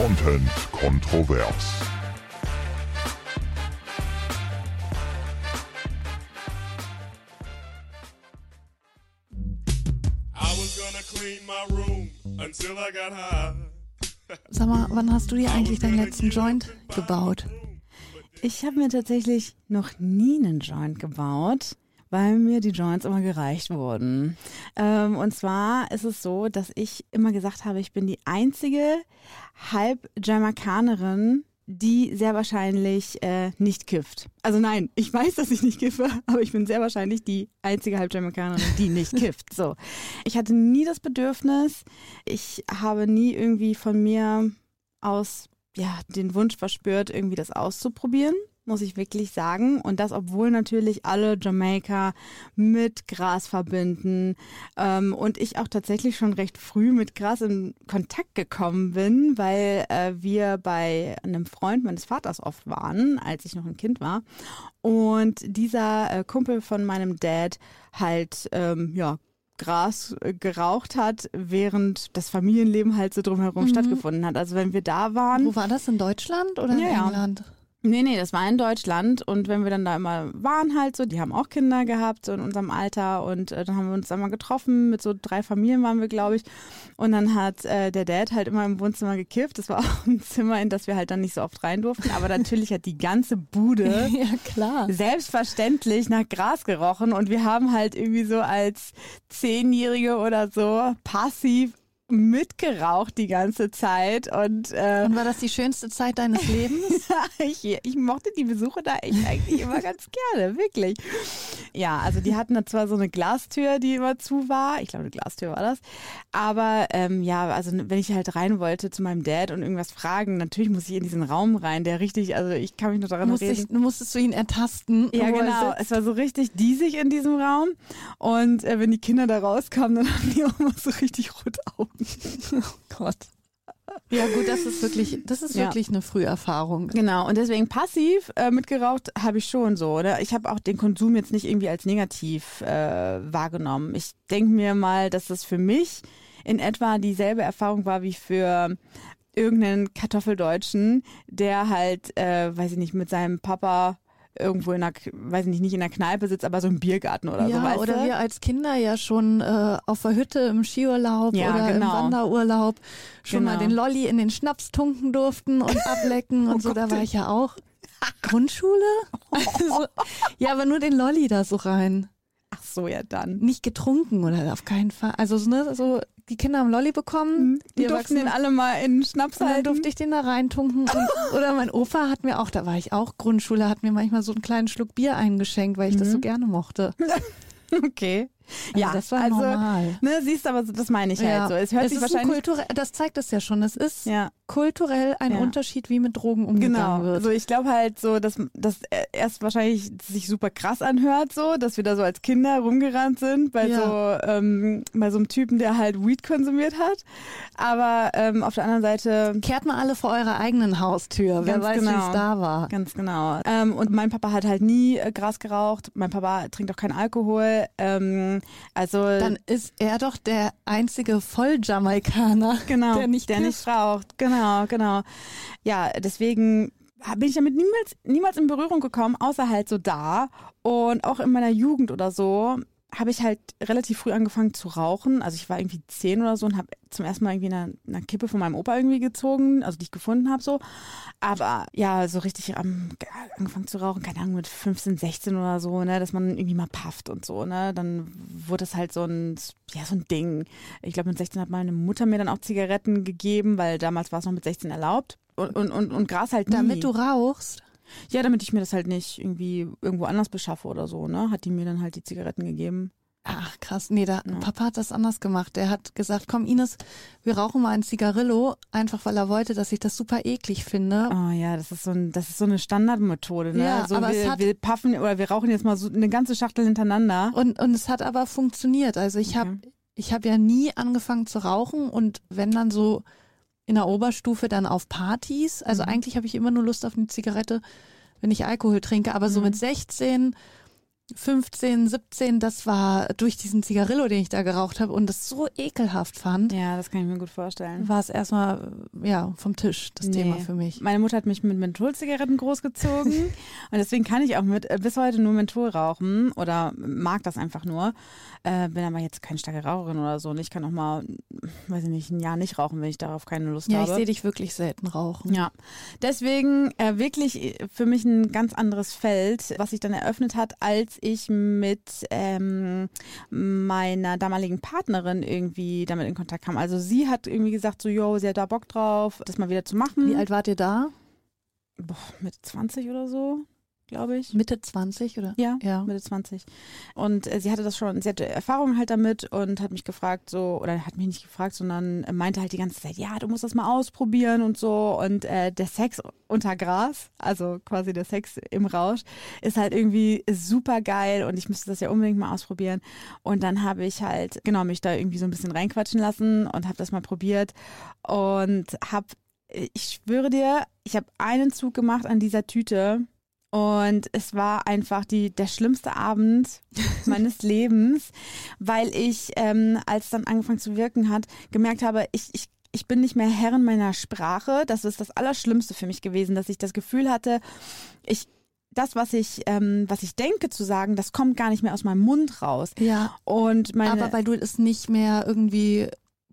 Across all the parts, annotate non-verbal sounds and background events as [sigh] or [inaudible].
Content kontrovers. Sag mal, wann hast du dir eigentlich deinen letzten Joint gebaut? Ich habe mir tatsächlich noch nie einen Joint gebaut, weil mir die Joints immer gereicht wurden. Ähm, und zwar ist es so, dass ich immer gesagt habe, ich bin die einzige Halb-Jamaikanerin, die sehr wahrscheinlich äh, nicht kifft. Also nein, ich weiß, dass ich nicht kiffe, [laughs] aber ich bin sehr wahrscheinlich die einzige Halbjamaikanerin, die nicht kifft. So, ich hatte nie das Bedürfnis. Ich habe nie irgendwie von mir aus ja den Wunsch verspürt, irgendwie das auszuprobieren muss ich wirklich sagen. Und das, obwohl natürlich alle Jamaika mit Gras verbinden ähm, und ich auch tatsächlich schon recht früh mit Gras in Kontakt gekommen bin, weil äh, wir bei einem Freund meines Vaters oft waren, als ich noch ein Kind war. Und dieser äh, Kumpel von meinem Dad halt, ähm, ja, Gras äh, geraucht hat, während das Familienleben halt so drumherum mhm. stattgefunden hat. Also wenn wir da waren. Wo war das in Deutschland oder in ja, England? Nee, nee, das war in Deutschland. Und wenn wir dann da immer waren halt so, die haben auch Kinder gehabt, so in unserem Alter. Und äh, dann haben wir uns einmal getroffen, mit so drei Familien waren wir, glaube ich. Und dann hat äh, der Dad halt immer im Wohnzimmer gekifft, das war [laughs] auch ein Zimmer, in das wir halt dann nicht so oft rein durften, aber natürlich hat die ganze Bude [laughs] ja, klar. selbstverständlich nach Gras gerochen. Und wir haben halt irgendwie so als Zehnjährige oder so passiv mitgeraucht die ganze Zeit. Und, äh, und war das die schönste Zeit deines Lebens? [laughs] ich, ich mochte die Besuche da echt eigentlich immer ganz gerne, wirklich. Ja, also die hatten da zwar so eine Glastür, die immer zu war. Ich glaube, eine Glastür war das. Aber ähm, ja, also wenn ich halt rein wollte zu meinem Dad und irgendwas fragen, natürlich muss ich in diesen Raum rein, der richtig, also ich kann mich noch daran Musst erinnern. Musstest du ihn ertasten? Ja, genau. Es war so richtig diesig in diesem Raum. Und äh, wenn die Kinder da rauskamen, dann haben die auch immer so richtig rote Augen. Oh Gott. Ja, gut, das ist wirklich, das ist ja. wirklich eine Früherfahrung. Genau, und deswegen passiv äh, mitgeraucht habe ich schon so, oder? Ich habe auch den Konsum jetzt nicht irgendwie als negativ äh, wahrgenommen. Ich denke mir mal, dass das für mich in etwa dieselbe Erfahrung war wie für irgendeinen Kartoffeldeutschen, der halt, äh, weiß ich nicht, mit seinem Papa irgendwo in einer, weiß ich nicht, nicht in der Kneipe sitzt, aber so im Biergarten oder ja, so. Weißt oder du? wir als Kinder ja schon äh, auf der Hütte im Skiurlaub ja, oder genau. im Wanderurlaub schon Genau. mal den Lolli in den Schnaps tunken durften und [laughs] ablecken und Oh so. Gott. Da war ich ja auch. Grundschule? [laughs] Also, ja, aber nur den Lolli da so rein. Ach so, ja dann. Nicht getrunken oder auf keinen Fall. Also so, ne, so die Kinder haben Lolli bekommen, Die die durften den alle mal in Schnaps Und dann halten. durfte ich den da reintunken. Und, [laughs] oder mein Opa hat mir auch, da war ich auch Grundschule, hat mir manchmal so einen kleinen Schluck Bier eingeschenkt, weil ich das so gerne mochte. [laughs] Okay. [laughs] Also ja, das war also, normal. Ne, siehst aber, das meine ich halt so. Es hört es sich wahrscheinlich. das zeigt es ja schon. Es ist Ja. kulturell ein Ja. Unterschied, wie mit Drogen umgegangen Genau. wird. Also ich glaube halt so, dass das erst wahrscheinlich sich super krass anhört, so, dass wir da so als Kinder rumgerannt sind bei Ja. so ähm, bei so einem Typen, der halt Weed konsumiert hat. Aber ähm, auf der anderen Seite Kehrt mal alle vor eurer eigenen Haustür. Wer weiß, wie genau. es da war. Ganz genau. Ähm, und mein Papa hat halt nie äh, Gras geraucht. Mein Papa trinkt auch keinen Alkohol. Ähm, also Dann ist er doch der einzige Volljamaikaner, [laughs] genau, der nicht der nicht raucht. Genau, genau. Ja, deswegen bin ich damit niemals, niemals in Berührung gekommen, außer halt so da. Und auch in meiner Jugend oder so habe ich halt relativ früh angefangen zu rauchen. Also ich war irgendwie zehn oder so und habe zum ersten Mal irgendwie eine, eine Kippe von meinem Opa irgendwie gezogen, also die ich gefunden habe so. Aber ja, so richtig ähm, angefangen zu rauchen, keine Ahnung, mit 15, 16 oder so, ne, dass man irgendwie mal pafft und so, ne. Dann wurde es halt so ein, ja, so ein Ding. Ich glaube, mit 16 hat meine Mutter mir dann auch Zigaretten gegeben, weil damals war es noch mit 16 erlaubt. Und, und, und, und Gras halt nie. Damit du rauchst. Ja, damit ich mir das halt nicht irgendwie irgendwo anders beschaffe oder so, ne? Hat die mir dann halt die Zigaretten gegeben. Ach krass, nee, da, Ja. Papa hat das anders gemacht. Der hat gesagt, komm Ines, wir rauchen mal ein Zigarillo, einfach weil er wollte, dass ich das super eklig finde. Oh ja, das ist so, ein, das ist so eine Standardmethode, ne? Ja, so aber es wir, hat- wir puffen oder wir rauchen jetzt mal so eine ganze Schachtel hintereinander. Und, und es hat aber funktioniert. Also ich habe Okay. ich hab ja nie angefangen zu rauchen und wenn dann so in der Oberstufe dann auf Partys. Also Mhm. eigentlich habe ich immer nur Lust auf eine Zigarette, wenn ich Alkohol trinke. Aber so Mhm. mit 16 15, 17, das war durch diesen Zigarillo, den ich da geraucht habe und das so ekelhaft fand, Ja, das kann ich mir gut vorstellen. war es erstmal ja vom Tisch das Nee. Thema für mich. Meine Mutter hat mich mit Mentholzigaretten großgezogen [laughs] und deswegen kann ich auch mit, bis heute nur Menthol rauchen oder mag das einfach nur. Äh, bin aber jetzt keine starke Raucherin oder so und ich kann auch mal, weiß ich nicht, ein Jahr nicht rauchen, wenn ich darauf keine Lust Ja, ich habe. sehe dich wirklich selten rauchen. Ja, deswegen äh, wirklich für mich ein ganz anderes Feld, was sich dann eröffnet hat, als ich mit ähm, meiner damaligen Partnerin irgendwie damit in Kontakt kam. Also sie hat irgendwie gesagt, so, yo, sie hat da Bock drauf, das mal wieder zu machen. Wie alt wart ihr da? Boah, Mitte 20 oder so, glaube ich. Mitte 20 oder? Ja, Ja. Mitte 20. Und äh, sie hatte das schon, sie hatte Erfahrung halt damit und hat mich gefragt so, oder hat mich nicht gefragt, sondern äh, meinte halt die ganze Zeit, ja, du musst das mal ausprobieren und so. Und äh, der Sex unter Gras, also quasi der Sex im Rausch, ist halt irgendwie super geil und ich müsste das ja unbedingt mal ausprobieren. Und dann habe ich halt, genau, mich da irgendwie so ein bisschen reinquatschen lassen und habe das mal probiert und habe, ich schwöre dir, ich habe einen Zug gemacht an dieser Tüte und es war einfach die, der schlimmste Abend meines [laughs] Lebens, weil ich, ähm, als es dann angefangen zu wirken hat, gemerkt habe, ich, ich, ich bin nicht mehr Herrin meiner Sprache. Das ist das Allerschlimmste für mich gewesen, dass ich das Gefühl hatte, ich, das, was ich, ähm, was ich denke zu sagen, das kommt gar nicht mehr aus meinem Mund raus. Ja, Und meine, aber weil du es nicht mehr irgendwie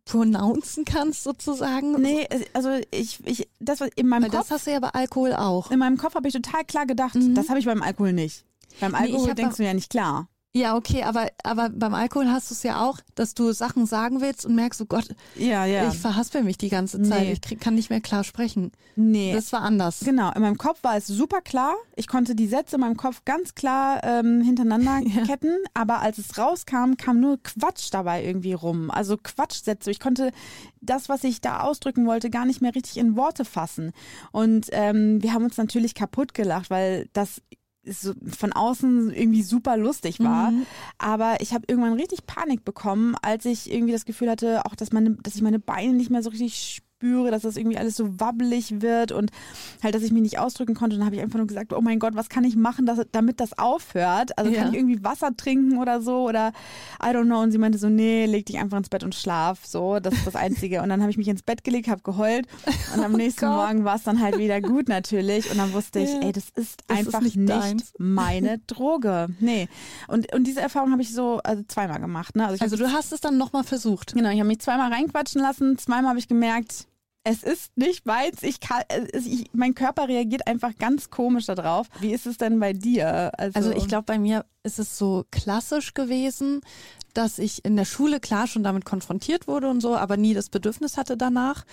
pronouncen kannst sozusagen. nee, also ich, ich, das was in meinem Weil Kopf, das hast du ja bei Alkohol auch. in meinem Kopf habe ich total klar gedacht, Mhm. das habe ich beim Alkohol nicht. Beim Nee, Alkohol hab denkst du ja nicht klar. Ja, okay, aber, aber beim Alkohol hast du es ja auch, dass du Sachen sagen willst und merkst, oh Gott, Ja, ja. ich verhaspel mich die ganze Zeit, Nee. ich krieg, kann nicht mehr klar sprechen. nee. Das war anders. Genau, in meinem Kopf war es super klar. Ich konnte die Sätze in meinem Kopf ganz klar ähm, hintereinander [laughs] Ja. ketten, aber als es rauskam, kam nur Quatsch dabei irgendwie rum. Also Quatschsätze. Ich konnte das, was ich da ausdrücken wollte, gar nicht mehr richtig in Worte fassen. Und ähm, wir haben uns natürlich kaputt gelacht, weil das so von außen irgendwie super lustig war. Mhm. Aber ich habe irgendwann richtig Panik bekommen, als ich irgendwie das Gefühl hatte, auch dass meine, dass ich meine Beine nicht mehr so richtig spüre, dass das irgendwie alles so wabbelig wird und halt, dass ich mich nicht ausdrücken konnte. Und dann habe ich einfach nur gesagt, oh mein Gott, was kann ich machen, dass, damit das aufhört? Also Ja. kann ich irgendwie Wasser trinken oder so oder I don't know. Und sie meinte so, nee, leg dich einfach ins Bett und schlaf. So, das ist das Einzige. Und dann habe ich mich ins Bett gelegt, habe geheult und am nächsten Oh. Morgen war es dann halt wieder gut natürlich. Und dann wusste ich, Ja. ey, das ist Das ist einfach nicht nicht, deins. meine [laughs] Droge. Nee. Und, und diese Erfahrung habe ich so also zweimal gemacht. Ne? Also, Also du hast es dann nochmal versucht. genau, ich habe mich zweimal reinquatschen lassen. Zweimal habe ich gemerkt, es ist nicht meins. Ich kann, es, ich, mein Körper reagiert einfach ganz komisch darauf. Wie ist es denn bei dir? Also ich glaube, bei mir ist es so klassisch gewesen, dass ich in der Schule klar schon damit konfrontiert wurde und so, aber nie das Bedürfnis hatte danach.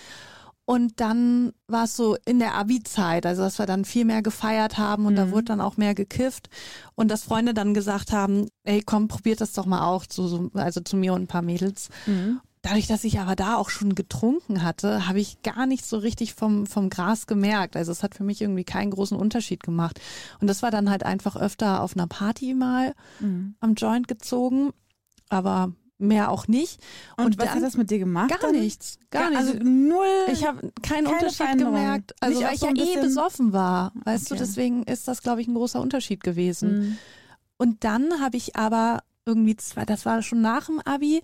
Und dann war es so in der Abi-Zeit, also dass wir dann viel mehr gefeiert haben und da Mhm. wurde dann auch mehr gekifft und dass Freunde dann gesagt haben, ey komm, probiert das doch mal auch, so, so, also zu mir und ein paar Mädels. Mhm. Dadurch, dass ich aber da auch schon getrunken hatte, habe ich gar nicht so richtig vom, vom Gras gemerkt. Also es hat für mich irgendwie keinen großen Unterschied gemacht. Und das war dann halt einfach öfter auf einer Party mal Mhm. am Joint gezogen, aber mehr auch nicht. Und, Und was dann hat das mit dir gemacht? Gar dann? nichts, gar Ja, nichts. Also null. ich habe keinen keine Unterschied gemerkt, also Nicht weil ich so ja eh besoffen war. Weißt du, Okay. deswegen ist das, glaube ich, ein großer Unterschied gewesen. Mhm. Und dann habe ich aber irgendwie zwei, das war schon nach dem Abi,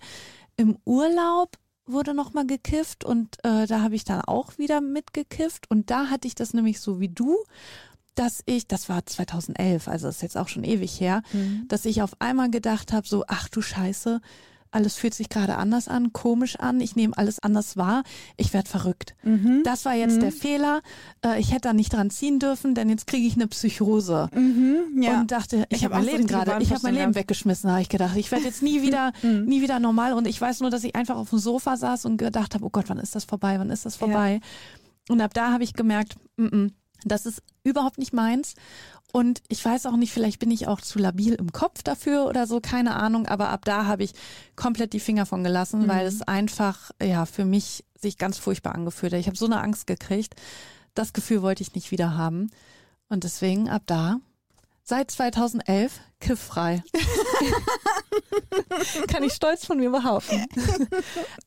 im Urlaub wurde nochmal gekifft und äh, da habe ich dann auch wieder mitgekifft und da hatte ich das nämlich so wie du, dass ich, das war 2011, also das ist jetzt auch schon ewig her, Mhm. dass ich auf einmal gedacht habe, so, ach du Scheiße, alles fühlt sich gerade anders an, komisch an, ich nehme alles anders wahr, ich werde verrückt. Mhm. Das war jetzt Mhm. der Fehler, äh, ich hätte da nicht dran ziehen dürfen, denn jetzt kriege ich eine Psychose Mhm. Ja. und dachte, ich, Ich habe hab mein Leben gerade, ich habe mein Leben weggeschmissen, habe ich gedacht. Ich werde jetzt nie wieder, Mhm. nie wieder normal. Und ich weiß nur, dass ich einfach auf dem Sofa saß und gedacht habe, oh Gott, wann ist das vorbei? Wann ist das vorbei? Und ab da habe ich gemerkt, mm -mm, das ist überhaupt nicht meins. Und ich weiß auch nicht, vielleicht bin ich auch zu labil im Kopf dafür oder so, keine Ahnung. Aber ab da habe ich komplett die Finger von gelassen, Mhm. weil es einfach, ja, für mich sich ganz furchtbar angefühlt hat. Ich habe so eine Angst gekriegt. Das Gefühl wollte ich nicht wieder haben. Und deswegen ab da seit 2011 kifffrei. [laughs] Kann ich stolz von mir behaupten.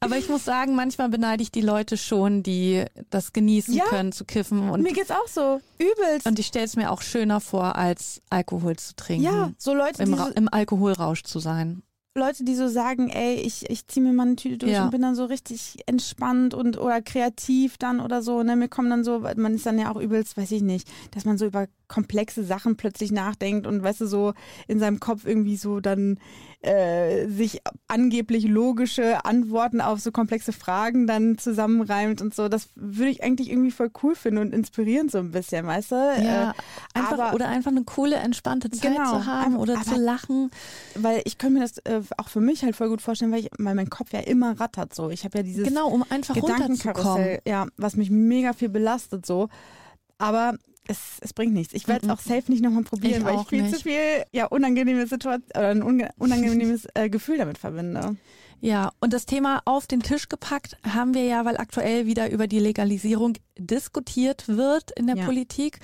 Aber ich muss sagen, manchmal beneide ich die Leute schon, die das genießen Ja. können zu kiffen. Und, Mir geht's auch so. Übelst. und ich stelle es mir auch schöner vor, als Alkohol zu trinken. ja, so Leute, Im, Ra Im Alkoholrausch zu sein. Leute, die so sagen, ey, ich, ich ziehe mir mal eine Tüte durch Ja. und bin dann so richtig entspannt und oder kreativ dann oder so. Ne? Mir kommen dann so, man ist dann ja auch übelst, weiß ich nicht, dass man so über komplexe Sachen plötzlich nachdenkt und weißt du, so in seinem Kopf irgendwie so dann äh, sich angeblich logische Antworten auf so komplexe Fragen dann zusammenreimt und so. Das würde ich eigentlich irgendwie voll cool finden und inspirieren so ein bisschen, weißt du? Ja, Äh, einfach, aber- oder einfach eine coole, entspannte Zeit Genau, zu haben aber- oder aber- zu lachen. weil ich könnte mir das äh, auch für mich halt voll gut vorstellen, weil, ich, weil mein Kopf ja immer rattert so. Ich habe ja dieses Genau, um einfach. Gedankenkarussell, ja, was mich mega viel belastet so. Aber es, es bringt nichts. Ich werde es auch safe nicht nochmal probieren, Ich weil ich viel nicht. zu viel ja, unangenehme Situation oder ein unangenehmes [laughs] äh, Gefühl damit verbinde. Ja, und das Thema auf den Tisch gepackt haben wir ja, weil aktuell wieder über die Legalisierung diskutiert wird in der Ja. Politik.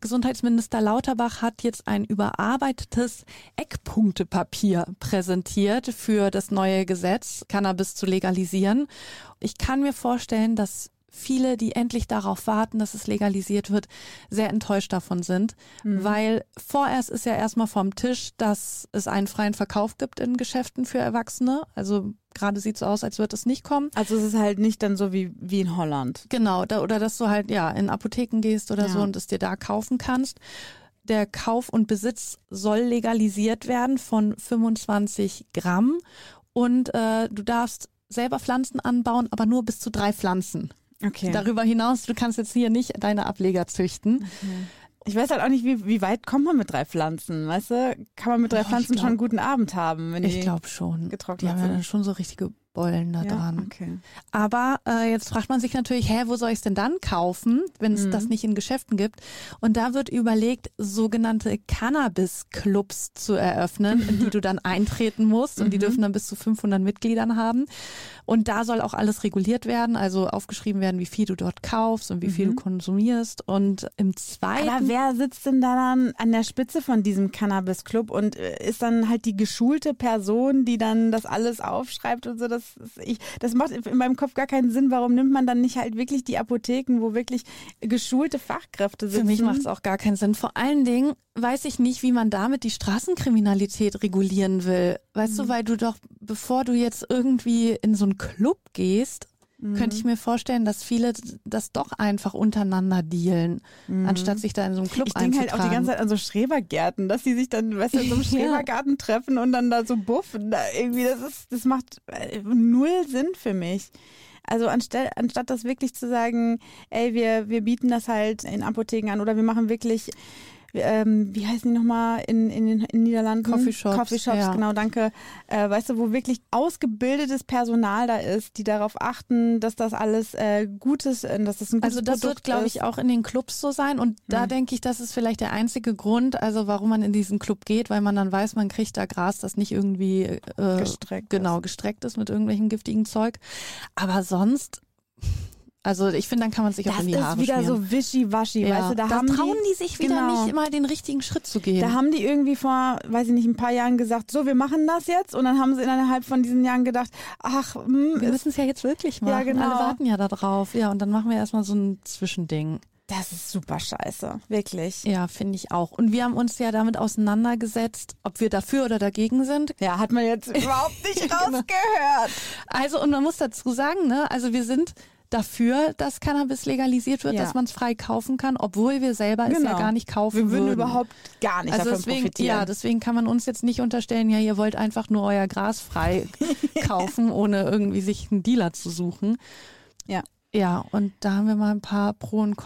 Gesundheitsminister Lauterbach hat jetzt ein überarbeitetes Eckpunktepapier präsentiert für das neue Gesetz, Cannabis zu legalisieren. Ich kann mir vorstellen, dass viele, die endlich darauf warten, dass es legalisiert wird, sehr enttäuscht davon sind, weil vorerst ist ja erstmal vom Tisch, dass es einen freien Verkauf gibt in Geschäften für Erwachsene. Also gerade sieht so aus, als wird es nicht kommen. Also es ist halt nicht dann so wie, wie in Holland. Genau, da, oder dass du halt ja in Apotheken gehst oder Ja. so und es dir da kaufen kannst. Der Kauf und Besitz soll legalisiert werden von 25 Gramm und äh, du darfst selber Pflanzen anbauen, aber nur bis zu drei Pflanzen. Okay. Darüber hinaus, du kannst jetzt hier nicht deine Ableger züchten. Ich weiß halt auch nicht, wie, wie weit kommt man mit drei Pflanzen, weißt du? Kann man mit drei Ja, ich Pflanzen glaub- schon einen guten Abend haben? Wenn Ich die- glaube schon. getrocknet Die haben ja sind. dann schon so richtige Bollen da ja, dran. okay. Aber äh, jetzt fragt man sich natürlich, hä, wo soll ich es denn dann kaufen, wenn es Mhm. das nicht in Geschäften gibt? Und da wird überlegt, sogenannte Cannabis-Clubs zu eröffnen, in die du dann [laughs] eintreten musst. Und die Mhm. dürfen dann bis zu 500 Mitgliedern haben. Und da soll auch alles reguliert werden, also aufgeschrieben werden, wie viel du dort kaufst und wie viel du konsumierst. Und im zweiten... Mhm. Aber wer sitzt denn da dann an der Spitze von diesem Cannabis-Club und äh, ist dann halt die geschulte Person, die dann das alles aufschreibt und so? Das, ist- ich, das macht in meinem Kopf gar keinen Sinn. Warum nimmt man dann nicht halt wirklich die Apotheken, wo wirklich geschulte Fachkräfte sitzen? Für mich macht es auch gar keinen Sinn. Vor allen Dingen weiß ich nicht, wie man damit die Straßenkriminalität regulieren will. Weißt du, weil du doch, bevor du jetzt irgendwie in so einen Club gehst, könnte ich mir vorstellen, dass viele das doch einfach untereinander dealen, anstatt sich da in so einen Club Ich denke halt auch die einzutragen. ganze Zeit an so Schrebergärten, dass die sich dann, weißt du, in so einem [laughs] Ja. Schrebergarten treffen und dann da so buffen. Da irgendwie, das ist, das macht äh, null Sinn für mich. Also anstatt, anstatt das wirklich zu sagen, ey, wir, wir bieten das halt in Apotheken an oder wir machen wirklich, ähm, wie heißen die nochmal in, in den in Niederlanden? Coffeeshops, Coffeeshops, ja. genau, danke. Äh, weißt du, wo wirklich ausgebildetes Personal da ist, die darauf achten, dass das alles äh, Gutes, äh, dass das ein gutes Also das Produkt wird, glaube ist. ich, auch in den Clubs so sein. Und da Hm. denke ich, das ist vielleicht der einzige Grund, also warum man in diesen Club geht, weil man dann weiß, man kriegt da Gras, das nicht irgendwie äh, Gestreckt genau gestreckt ist mit irgendwelchem giftigen Zeug. Aber sonst, also ich finde, dann kann man sich auch Das in die ist Haare wieder schmieren. so wischiwaschi, ja. weißt du, da, da haben trauen die, die sich wieder genau. nicht mal den richtigen Schritt zu gehen. Da haben die irgendwie vor, weiß ich nicht, ein paar Jahren gesagt, so, wir machen das jetzt. Und dann haben sie innerhalb von diesen Jahren gedacht, ach, hm, wir ist, müssen es ja jetzt wirklich machen. Ja, genau. Alle warten ja darauf. Ja, und dann machen wir erstmal so ein Zwischending. das ist super scheiße, wirklich. Ja, finde ich auch. Und wir haben uns ja damit auseinandergesetzt, ob wir dafür oder dagegen sind. Ja, hat man jetzt überhaupt nicht [laughs] Genau. rausgehört. Also, und man muss dazu sagen, ne, also wir sind dafür, dass Cannabis legalisiert wird, Ja. dass man es frei kaufen kann, obwohl wir selber es ja Genau. gar nicht kaufen Wir würden würden. überhaupt gar nicht also davon deswegen, profitieren. ja, deswegen kann man uns jetzt nicht unterstellen, ja, ihr wollt einfach nur euer Gras frei [laughs] kaufen, ohne irgendwie sich einen Dealer zu suchen. Ja. Ja, und da haben wir mal ein paar Pro- und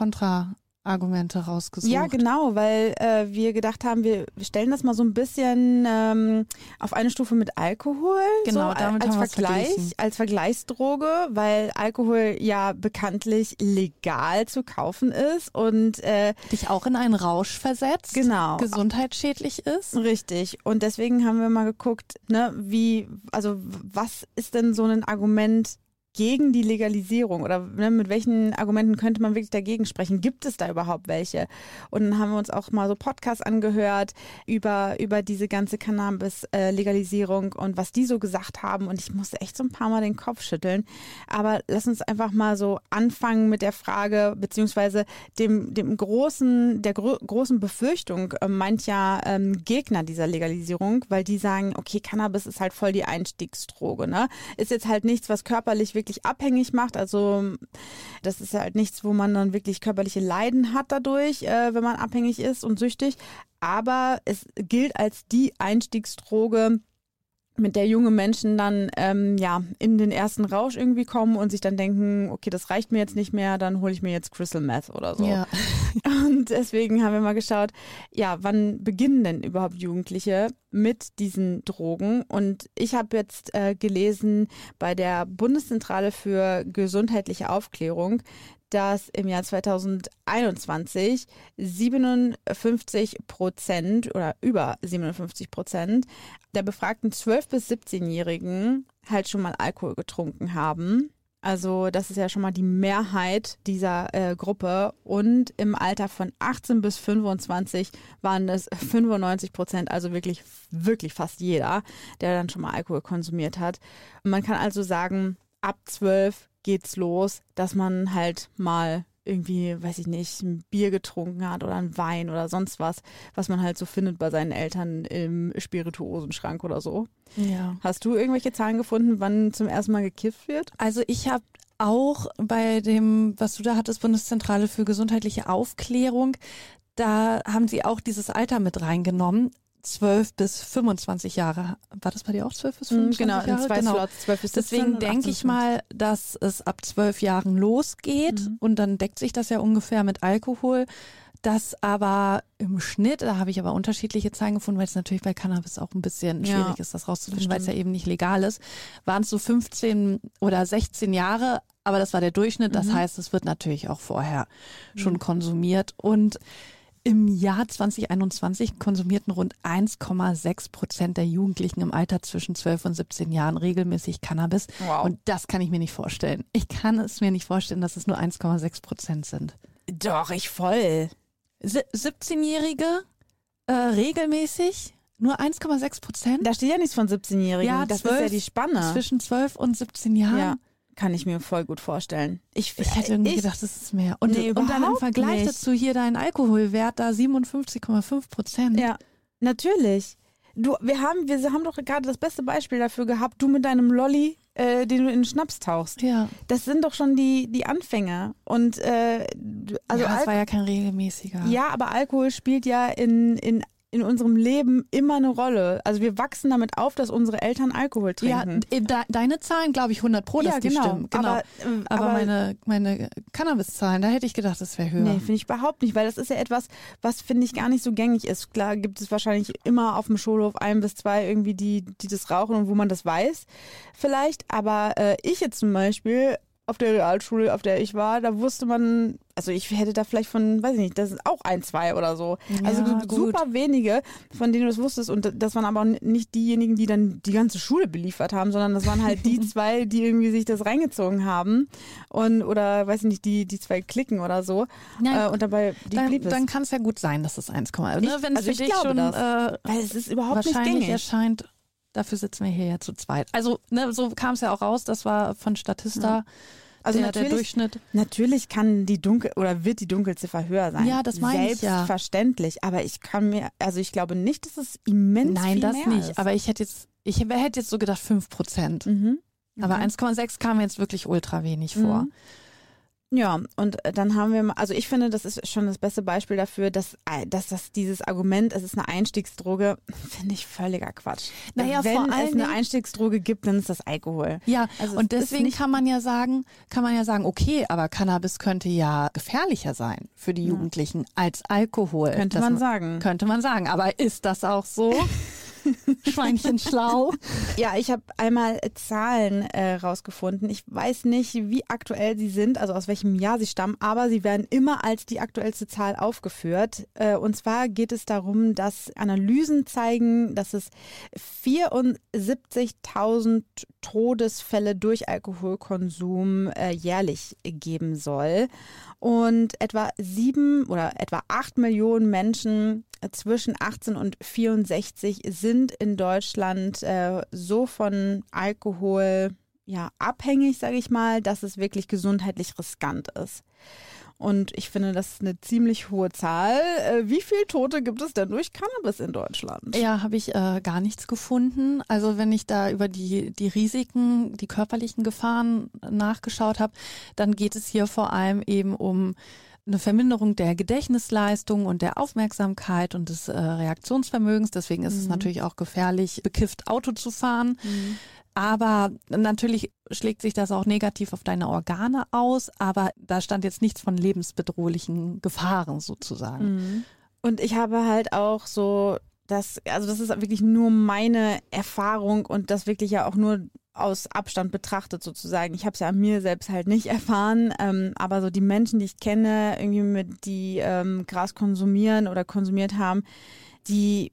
Kontra-Argumente rausgesucht. Ja, genau, weil äh, wir gedacht haben, wir stellen das mal so ein bisschen ähm, auf eine Stufe mit Alkohol. Genau, so, damit als haben Vergleich, als Vergleichsdroge, weil Alkohol ja bekanntlich legal zu kaufen ist und äh, Dich auch in einen Rausch versetzt, Genau. gesundheitsschädlich ist. Richtig. Und deswegen haben wir mal geguckt, ne, wie, also was ist denn so ein Argument gegen die Legalisierung oder ne, mit welchen Argumenten könnte man wirklich dagegen sprechen? Gibt es da überhaupt welche? Und dann haben wir uns auch mal so Podcasts angehört über, über diese ganze Cannabis-Legalisierung und was die so gesagt haben. Und ich musste echt so ein paar Mal den Kopf schütteln. Aber lass uns einfach mal so anfangen mit der Frage, beziehungsweise dem, dem großen, der gro großen Befürchtung äh, mancher ähm, Gegner dieser Legalisierung, weil die sagen, okay, Cannabis ist halt voll die Einstiegsdroge. Ne? Ist jetzt halt nichts, was körperlich wirklich abhängig macht. Also das ist halt nichts, wo man dann wirklich körperliche Leiden hat dadurch, äh, wenn man abhängig ist und süchtig. Aber es gilt als die Einstiegsdroge, mit der junge Menschen dann ähm, ja in den ersten Rausch irgendwie kommen und sich dann denken, okay, das reicht mir jetzt nicht mehr, dann hole ich mir jetzt Crystal Meth oder so. Ja. [laughs] Und deswegen haben wir mal geschaut, ja, wann beginnen denn überhaupt Jugendliche mit diesen Drogen? Und ich habe jetzt äh, gelesen bei der Bundeszentrale für gesundheitliche Aufklärung, dass im Jahr 2021 57 Prozent oder über 57 Prozent der befragten 12- bis 17-Jährigen halt schon mal Alkohol getrunken haben. Also das ist ja schon mal die Mehrheit dieser äh, Gruppe. Und im Alter von 18 bis 25 waren es 95 Prozent, also wirklich, wirklich fast jeder, der dann schon mal Alkohol konsumiert hat. Man kann also sagen, ab 12 geht's los, dass man halt mal irgendwie, weiß ich nicht, ein Bier getrunken hat oder ein Wein oder sonst was, was man halt so findet bei seinen Eltern im Spirituosenschrank oder so. Ja. Hast du irgendwelche Zahlen gefunden, wann zum ersten Mal gekifft wird? Also ich habe auch bei dem, was du da hattest, Bundeszentrale für gesundheitliche Aufklärung, da haben sie auch dieses Alter mit reingenommen. 12 bis 25 Jahre. War das bei dir auch 12 bis 25 genau, Jahre? in zwei genau. Slots, 12 bis 17 Deswegen denke 18 ich mal, dass es ab 12 Jahren losgeht Mhm. und dann deckt sich das ja ungefähr mit Alkohol. Das aber im Schnitt, da habe ich aber unterschiedliche Zahlen gefunden, weil es natürlich bei Cannabis auch ein bisschen Ja, schwierig ist, das rauszufinden, weil es ja eben nicht legal ist, waren es so 15 oder 16 Jahre, aber das war der Durchschnitt. Das Mhm. heißt, es wird natürlich auch vorher schon konsumiert. Und im Jahr 2021 konsumierten rund 1,6 Prozent der Jugendlichen im Alter zwischen 12 und 17 Jahren regelmäßig Cannabis. Wow. Und das kann ich mir nicht vorstellen. Ich kann es mir nicht vorstellen, dass es nur 1,6 Prozent sind. Doch, ich voll. Si- 17-Jährige äh, regelmäßig nur 1,6 Prozent Da steht ja nichts von 17-Jährigen. Ja, das 12 ist ja die Spanne. zwischen 12 und 17 Jahren. Ja, kann ich mir voll gut vorstellen. Ich, Ich hätte irgendwie ich, gedacht, das ist mehr. Und, Nee, und dann im Vergleich nicht. dazu hier dein Alkoholwert da 57,5 Prozent. Ja, natürlich. Du, wir haben, wir haben doch gerade das beste Beispiel dafür gehabt, du mit deinem Lolly, äh, den du in den Schnaps tauchst. Ja. Das sind doch schon die, die Anfänge. Und äh, also ja, das Al war ja kein regelmäßiger. ja, aber Alkohol spielt ja in, in, in unserem Leben immer eine Rolle. Also wir wachsen damit auf, dass unsere Eltern Alkohol Ja, trinken. de, deine Zahlen glaube ich 100 pro, dass Ja, die genau. stimmen. Genau. Aber, Aber, äh, aber meine, meine Cannabis-Zahlen, da hätte ich gedacht, das wäre höher. Nee, finde ich überhaupt nicht, weil das ist ja etwas, was finde ich gar nicht so gängig ist. Klar gibt es wahrscheinlich immer auf dem Schulhof ein bis zwei irgendwie, die, die das rauchen und wo man das weiß, vielleicht. Aber äh, ich jetzt zum Beispiel auf der Realschule, auf der ich war, da wusste man, also ich hätte da vielleicht von, weiß ich nicht, das ist auch ein, zwei oder so. also Ja, so gut. super wenige, von denen du das wusstest. Und das waren aber nicht diejenigen, die dann die ganze Schule beliefert haben, sondern das waren halt die [laughs] zwei, die irgendwie sich das reingezogen haben. Und, oder weiß ich nicht, die, die zwei Klicken oder so. Ja, Äh, und dabei die dann, blieb es. dann kann es ja gut sein, dass es 1, ne? Wenn es also für ich dich schon das. äh, Weil es ist überhaupt nicht wahrscheinlich gängig. erscheint. Dafür sitzen wir hier ja zu zweit. Also, ne, so kam es ja auch raus. Das war von Statista Also der, der natürlich, Durchschnitt. natürlich kann die Dunkel oder wird die Dunkelziffer höher sein. Ja, das meine ich ja. Selbstverständlich. Aber ich kann mir, also ich glaube nicht, dass es immens Nein, viel das mehr nicht. Ist. Aber ich hätte jetzt, ich hätte jetzt so gedacht 5 Prozent. mhm. Aber Okay. 1,6 kam mir jetzt wirklich ultra wenig vor. Mhm. Ja, und äh, dann haben wir also ich finde, das ist schon das beste Beispiel dafür, dass, äh, dass das dieses Argument, es ist eine Einstiegsdroge, [laughs] finde ich völliger Quatsch. Naja, Wenn vor es eine Einstiegsdroge gibt, dann ist das Alkohol. Ja, Also und deswegen kann man ja sagen, kann man ja sagen, okay, aber Cannabis könnte ja gefährlicher sein für die Jugendlichen als Alkohol. Könnte Das man sagen. Könnte man sagen. Aber ist das auch so? [laughs] [laughs] Schweinchen schlau. Ja, ich habe einmal Zahlen äh, rausgefunden. Ich weiß nicht, wie aktuell sie sind, also aus welchem Jahr sie stammen, aber sie werden immer als die aktuellste Zahl aufgeführt. Äh, und zwar geht es darum, dass Analysen zeigen, dass es 74.000 Todesfälle durch Alkoholkonsum äh, jährlich geben soll und etwa sieben oder etwa acht Millionen Menschen zwischen 18 und 64 sind in Deutschland äh, so von Alkohol ja abhängig, sage ich mal, dass es wirklich gesundheitlich riskant ist. Und ich finde, das ist eine ziemlich hohe Zahl. Äh, wie viele Tote gibt es denn durch Cannabis in Deutschland? Ja, habe ich äh, gar nichts gefunden. Also wenn ich da über die, die Risiken, die körperlichen Gefahren nachgeschaut habe, dann geht es hier vor allem eben um eine Verminderung der Gedächtnisleistung und der Aufmerksamkeit und des äh, Reaktionsvermögens. Deswegen ist mhm. es natürlich auch gefährlich, bekifft Auto zu fahren. Mhm. Aber natürlich schlägt sich das auch negativ auf deine Organe aus, aber da stand jetzt nichts von lebensbedrohlichen Gefahren sozusagen. Mhm. Und ich habe halt auch so das, also das ist wirklich nur meine Erfahrung und das wirklich ja auch nur aus Abstand betrachtet sozusagen. Ich habe es ja an mir selbst halt nicht [laughs] erfahren, ähm, aber so die Menschen, die ich kenne, irgendwie mit die ähm, Gras konsumieren oder konsumiert haben, die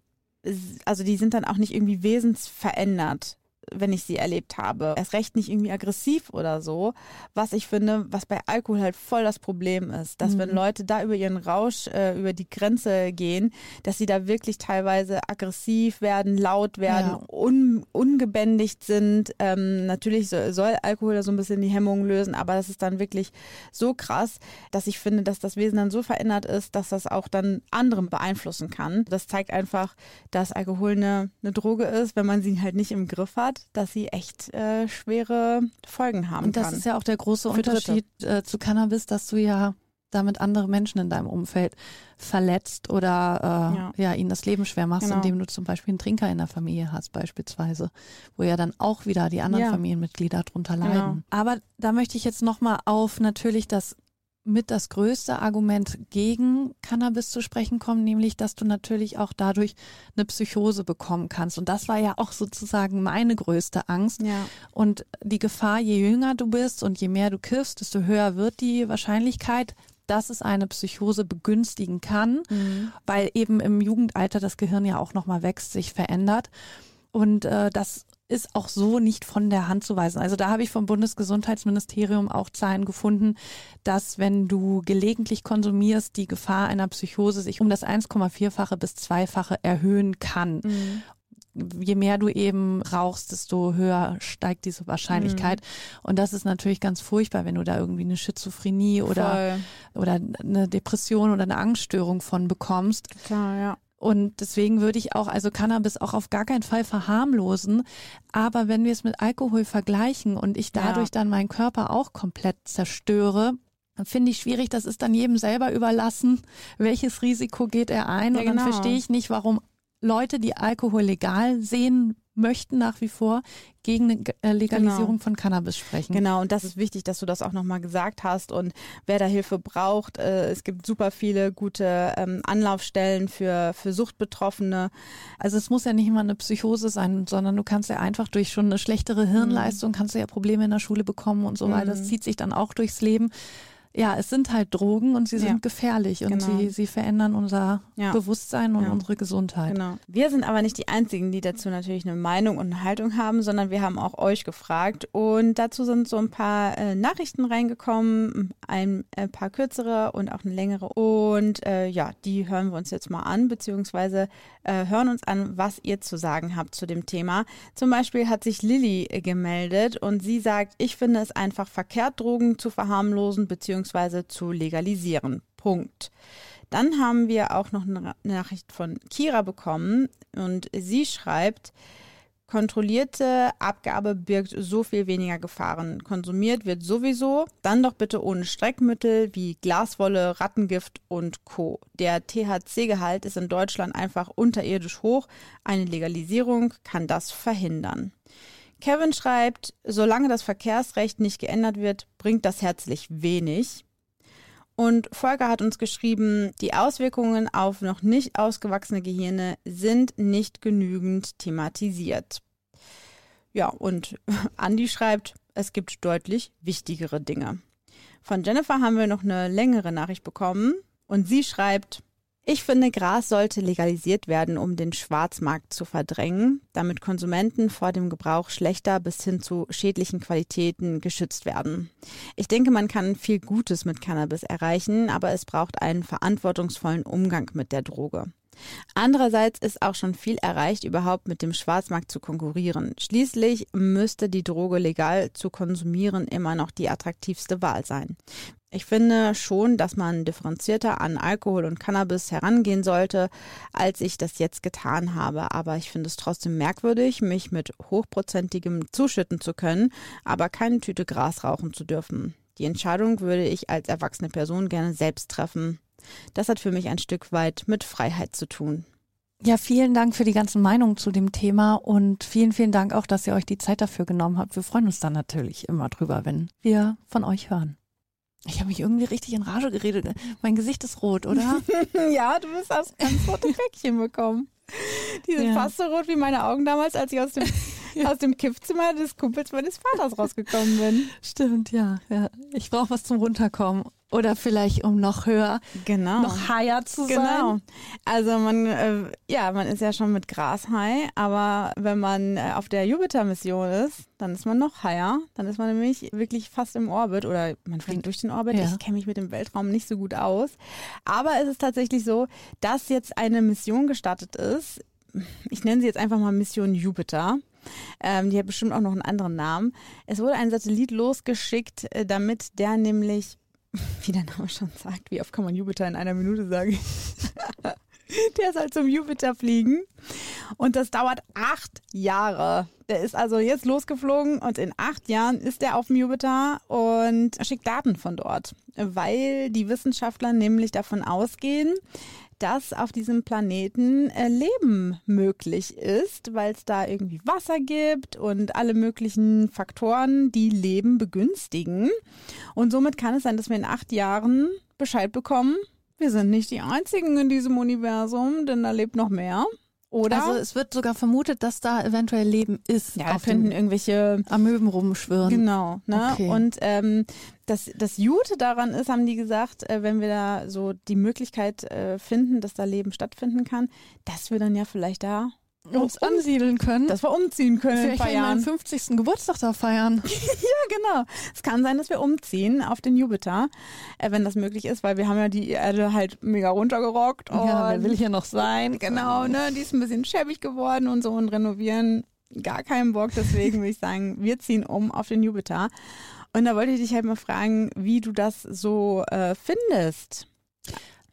also die sind dann auch nicht irgendwie wesensverändert wenn ich sie erlebt habe. Erst recht nicht irgendwie aggressiv oder so, was ich finde, was bei Alkohol halt voll das Problem ist, dass mhm. wenn Leute da über ihren Rausch, äh, über die Grenze gehen, dass sie da wirklich teilweise aggressiv werden, laut werden, ja. un, ungebändigt sind. Ähm, natürlich soll, soll Alkohol da so ein bisschen die Hemmung lösen, aber das ist dann wirklich so krass, dass ich finde, dass das Wesen dann so verändert ist, dass das auch dann anderen beeinflussen kann. Das zeigt einfach, dass Alkohol eine, eine Droge ist, wenn man sie halt nicht im Griff hat hat, dass sie echt äh, schwere Folgen haben Und das kann. ist ja auch der große Unterschied äh, zu Cannabis, dass du ja damit andere Menschen in deinem Umfeld verletzt oder äh, ja. ja. ihnen das Leben schwer machst, genau. indem du zum Beispiel einen Trinker in der Familie hast beispielsweise, wo ja dann auch wieder die anderen ja. Familienmitglieder drunter leiden. Genau. Aber da möchte ich jetzt nochmal auf natürlich das mit das größte Argument gegen Cannabis zu sprechen kommen, nämlich, dass du natürlich auch dadurch eine Psychose bekommen kannst. Und das war ja auch sozusagen meine größte Angst. Ja. Und die Gefahr, je jünger du bist und je mehr du kiffst, desto höher wird die Wahrscheinlichkeit, dass es eine Psychose begünstigen kann, mhm. weil eben im Jugendalter das Gehirn ja auch nochmal wächst, sich verändert. Und äh, das ist auch so nicht von der Hand zu weisen. Also da habe ich vom Bundesgesundheitsministerium auch Zahlen gefunden, dass wenn du gelegentlich konsumierst, die Gefahr einer Psychose sich um das 1,4-fache bis zweifache erhöhen kann. Mhm je mehr du eben rauchst, desto höher steigt diese Wahrscheinlichkeit. Mhm. Und das ist natürlich ganz furchtbar, wenn du da irgendwie eine Schizophrenie oder, oder eine Depression oder eine Angststörung von bekommst. Klar, ja. Und deswegen würde ich auch, also Cannabis auch auf gar keinen Fall verharmlosen. Aber wenn wir es mit Alkohol vergleichen und ich dadurch ja. dann meinen Körper auch komplett zerstöre, finde ich schwierig. Das ist dann jedem selber überlassen, welches Risiko geht er ein. Ja, und dann genau. verstehe ich nicht, warum Leute, die Alkohol legal sehen möchten nach wie vor gegen eine äh, Legalisierung genau. von Cannabis sprechen. Genau, und das ist wichtig, dass du das auch nochmal gesagt hast. Und wer da Hilfe braucht, äh, es gibt super viele gute ähm, Anlaufstellen für, für Suchtbetroffene. Also es muss ja nicht immer eine Psychose sein, sondern du kannst ja einfach durch schon eine schlechtere Hirnleistung, mhm. kannst du ja Probleme in der Schule bekommen und so weiter. Das mhm. zieht sich dann auch durchs Leben ja, es sind halt Drogen und sie sind ja. gefährlich und genau. sie, sie verändern unser ja. Bewusstsein und ja. unsere Gesundheit. Genau. Wir sind aber nicht die Einzigen, die dazu natürlich eine Meinung und eine Haltung haben, sondern wir haben auch euch gefragt und dazu sind so ein paar äh, Nachrichten reingekommen, ein äh, paar kürzere und auch eine längere und äh, ja, die hören wir uns jetzt mal an, beziehungsweise äh, hören uns an, was ihr zu sagen habt zu dem Thema. Zum Beispiel hat sich Lilly gemeldet und sie sagt, ich finde es einfach verkehrt, Drogen zu verharmlosen, beziehungsweise zu legalisieren. Punkt. Dann haben wir auch noch eine Nachricht von Kira bekommen und sie schreibt, kontrollierte Abgabe birgt so viel weniger Gefahren. Konsumiert wird sowieso, dann doch bitte ohne Streckmittel wie Glaswolle, Rattengift und Co. Der THC-Gehalt ist in Deutschland einfach unterirdisch hoch. Eine Legalisierung kann das verhindern. Kevin schreibt, solange das Verkehrsrecht nicht geändert wird, bringt das herzlich wenig. Und Volker hat uns geschrieben, die Auswirkungen auf noch nicht ausgewachsene Gehirne sind nicht genügend thematisiert. Ja, und [laughs] Andi schreibt, es gibt deutlich wichtigere Dinge. Von Jennifer haben wir noch eine längere Nachricht bekommen und sie schreibt, ich finde, Gras sollte legalisiert werden, um den Schwarzmarkt zu verdrängen, damit Konsumenten vor dem Gebrauch schlechter bis hin zu schädlichen Qualitäten geschützt werden. Ich denke, man kann viel Gutes mit Cannabis erreichen, aber es braucht einen verantwortungsvollen Umgang mit der Droge. Andererseits ist auch schon viel erreicht, überhaupt mit dem Schwarzmarkt zu konkurrieren. Schließlich müsste die Droge legal zu konsumieren immer noch die attraktivste Wahl sein. Ich finde schon, dass man differenzierter an Alkohol und Cannabis herangehen sollte, als ich das jetzt getan habe. Aber ich finde es trotzdem merkwürdig, mich mit hochprozentigem zuschütten zu können, aber keine Tüte Gras rauchen zu dürfen. Die Entscheidung würde ich als erwachsene Person gerne selbst treffen. Das hat für mich ein Stück weit mit Freiheit zu tun. Ja, vielen Dank für die ganzen Meinungen zu dem Thema und vielen, vielen Dank auch, dass ihr euch die Zeit dafür genommen habt. Wir freuen uns dann natürlich immer drüber, wenn wir von euch hören. Ich habe mich irgendwie richtig in Rage geredet. Mein Gesicht ist rot, oder? [laughs] ja, du bist aus ganz rote Päckchen bekommen. Die sind ja. fast so rot wie meine Augen damals, als ich aus dem, [laughs] aus dem Kiffzimmer des Kumpels meines Vaters rausgekommen bin. Stimmt, ja. ja. Ich brauche was zum Runterkommen. Oder vielleicht um noch höher, genau. noch higher zu sein. Genau. Also man, äh, ja, man ist ja schon mit Gras high, aber wenn man äh, auf der Jupiter-Mission ist, dann ist man noch higher. Dann ist man nämlich wirklich fast im Orbit oder man fliegt durch den Orbit. Ja. Ich kenne mich mit dem Weltraum nicht so gut aus. Aber es ist tatsächlich so, dass jetzt eine Mission gestartet ist. Ich nenne sie jetzt einfach mal Mission Jupiter. Ähm, die hat bestimmt auch noch einen anderen Namen. Es wurde ein Satellit losgeschickt, äh, damit der nämlich [laughs] wie der Name schon sagt, wie oft kann man Jupiter in einer Minute sagen? [laughs] der soll zum Jupiter fliegen. Und das dauert acht Jahre. Der ist also jetzt losgeflogen und in acht Jahren ist er auf dem Jupiter und schickt Daten von dort, weil die Wissenschaftler nämlich davon ausgehen, dass auf diesem Planeten äh, Leben möglich ist, weil es da irgendwie Wasser gibt und alle möglichen Faktoren, die Leben begünstigen. Und somit kann es sein, dass wir in acht Jahren Bescheid bekommen, wir sind nicht die Einzigen in diesem Universum, denn da lebt noch mehr. Oder? Also es wird sogar vermutet, dass da eventuell Leben ist. Ja, da könnten irgendwelche Amöben rumschwirren. Genau. Ne? Okay. Und ähm, das, das Gute daran ist, haben die gesagt, äh, wenn wir da so die Möglichkeit äh, finden, dass da Leben stattfinden kann, dass wir dann ja vielleicht da uns ansiedeln können. Dass wir umziehen können Vielleicht in ein Jahren. 50. Geburtstag da feiern. [laughs] ja, genau. Es kann sein, dass wir umziehen auf den Jupiter, äh, wenn das möglich ist, weil wir haben ja die Erde halt mega runtergerockt. Ja, wer will hier noch sein? Genau, ne? Die ist ein bisschen schäbig geworden und so und renovieren gar keinen Bock. Deswegen würde ich sagen, wir ziehen um auf den Jupiter. Und da wollte ich dich halt mal fragen, wie du das so äh, findest.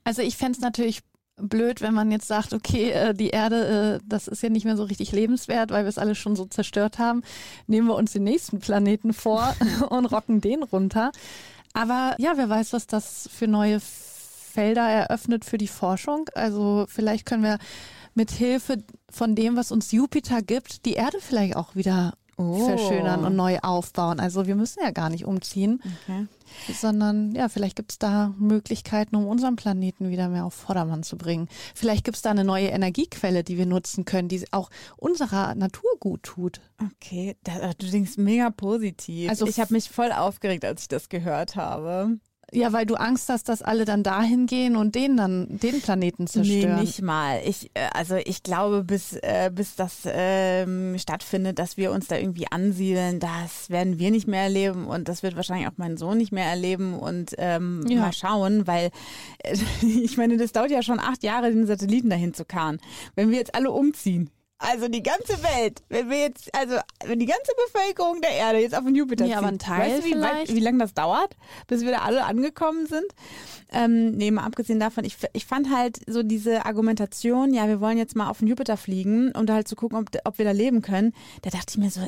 Also ich fände es natürlich blöd, wenn man jetzt sagt, okay, äh, die Erde, äh, das ist ja nicht mehr so richtig lebenswert, weil wir es alles schon so zerstört haben. Nehmen wir uns den nächsten Planeten vor [laughs] und rocken den runter. Aber ja, wer weiß, was das für neue Felder eröffnet für die Forschung. Also vielleicht können wir mit Hilfe von dem, was uns Jupiter gibt, die Erde vielleicht auch wieder oh. verschönern und neu aufbauen. Also wir müssen ja gar nicht umziehen, okay. Sondern ja, vielleicht gibt es da Möglichkeiten, um unseren Planeten wieder mehr auf Vordermann zu bringen. Vielleicht gibt es da eine neue Energiequelle, die wir nutzen können, die auch unserer Natur gut tut. Okay, das, du denkst mega positiv. Also ich habe mich voll aufgeregt, als ich das gehört habe. Ja, weil du Angst hast, dass alle dann dahin gehen und den dann den Planeten zerstören. Nee, nicht mal. Ich, äh, also ich glaube, bis, äh, bis das ähm, stattfindet, dass wir uns da irgendwie ansiedeln, das werden wir nicht mehr erleben und das wird wahrscheinlich auch mein Sohn nicht mehr erleben und ähm, ja. mal schauen, weil äh, [laughs] ich meine, das dauert ja schon acht Jahre, den Satelliten dahin zu karren. Wenn wir jetzt alle umziehen, also die ganze Welt, wenn wir jetzt, also wenn die ganze Bevölkerung der Erde jetzt auf den Jupiter ja, zieht, aber ein Teil weißt du, wie, weit, wie lange das dauert, bis wir da alle angekommen sind? Ähm, nee, mal abgesehen davon, ich, ich fand halt so diese Argumentation, ja, wir wollen jetzt mal auf den Jupiter fliegen, um da halt zu gucken, ob, ob wir da leben können. Da dachte ich mir so,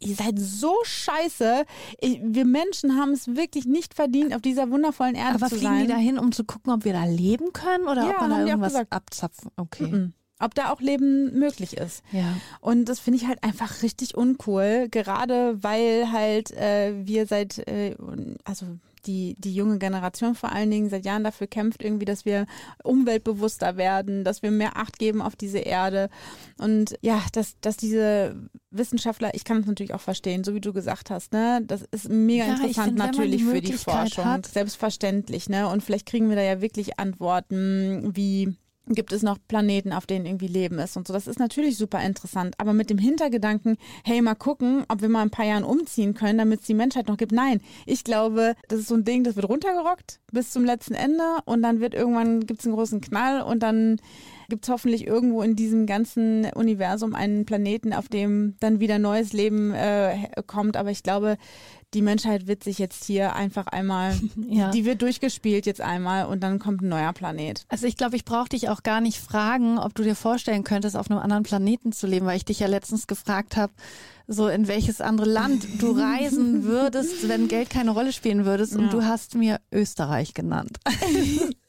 ihr seid so scheiße. Ich, wir Menschen haben es wirklich nicht verdient, auf dieser wundervollen Erde aber zu sein. Aber fliegen die da hin, um zu gucken, ob wir da leben können oder ja, ob man da irgendwas abzapfen? Okay. Mm -mm ob da auch Leben möglich ist. Ja. Und das finde ich halt einfach richtig uncool, gerade weil halt äh, wir seit, äh, also die, die junge Generation vor allen Dingen seit Jahren dafür kämpft, irgendwie, dass wir umweltbewusster werden, dass wir mehr Acht geben auf diese Erde. Und ja, dass, dass diese Wissenschaftler, ich kann es natürlich auch verstehen, so wie du gesagt hast, ne? Das ist mega Ja, interessant find, natürlich die für die Forschung. hat. Selbstverständlich, ne? Und vielleicht kriegen wir da ja wirklich Antworten wie gibt es noch Planeten, auf denen irgendwie Leben ist und so. Das ist natürlich super interessant. Aber mit dem Hintergedanken, hey, mal gucken, ob wir mal in ein paar Jahren umziehen können, damit es die Menschheit noch gibt. Nein, ich glaube, das ist so ein Ding, das wird runtergerockt bis zum letzten Ende und dann wird irgendwann, gibt es einen großen Knall und dann gibt es hoffentlich irgendwo in diesem ganzen Universum einen Planeten, auf dem dann wieder neues Leben äh, kommt. Aber ich glaube, die Menschheit wird sich jetzt hier einfach einmal, [laughs] Ja. die wird durchgespielt jetzt einmal und dann kommt ein neuer Planet. Also ich glaube, ich brauche dich auch gar nicht fragen, ob du dir vorstellen könntest, auf einem anderen Planeten zu leben, weil ich dich ja letztens gefragt habe, so in welches andere Land du [laughs] reisen würdest, wenn Geld keine Rolle spielen würdest. Und Ja. du hast mir Österreich genannt. [laughs]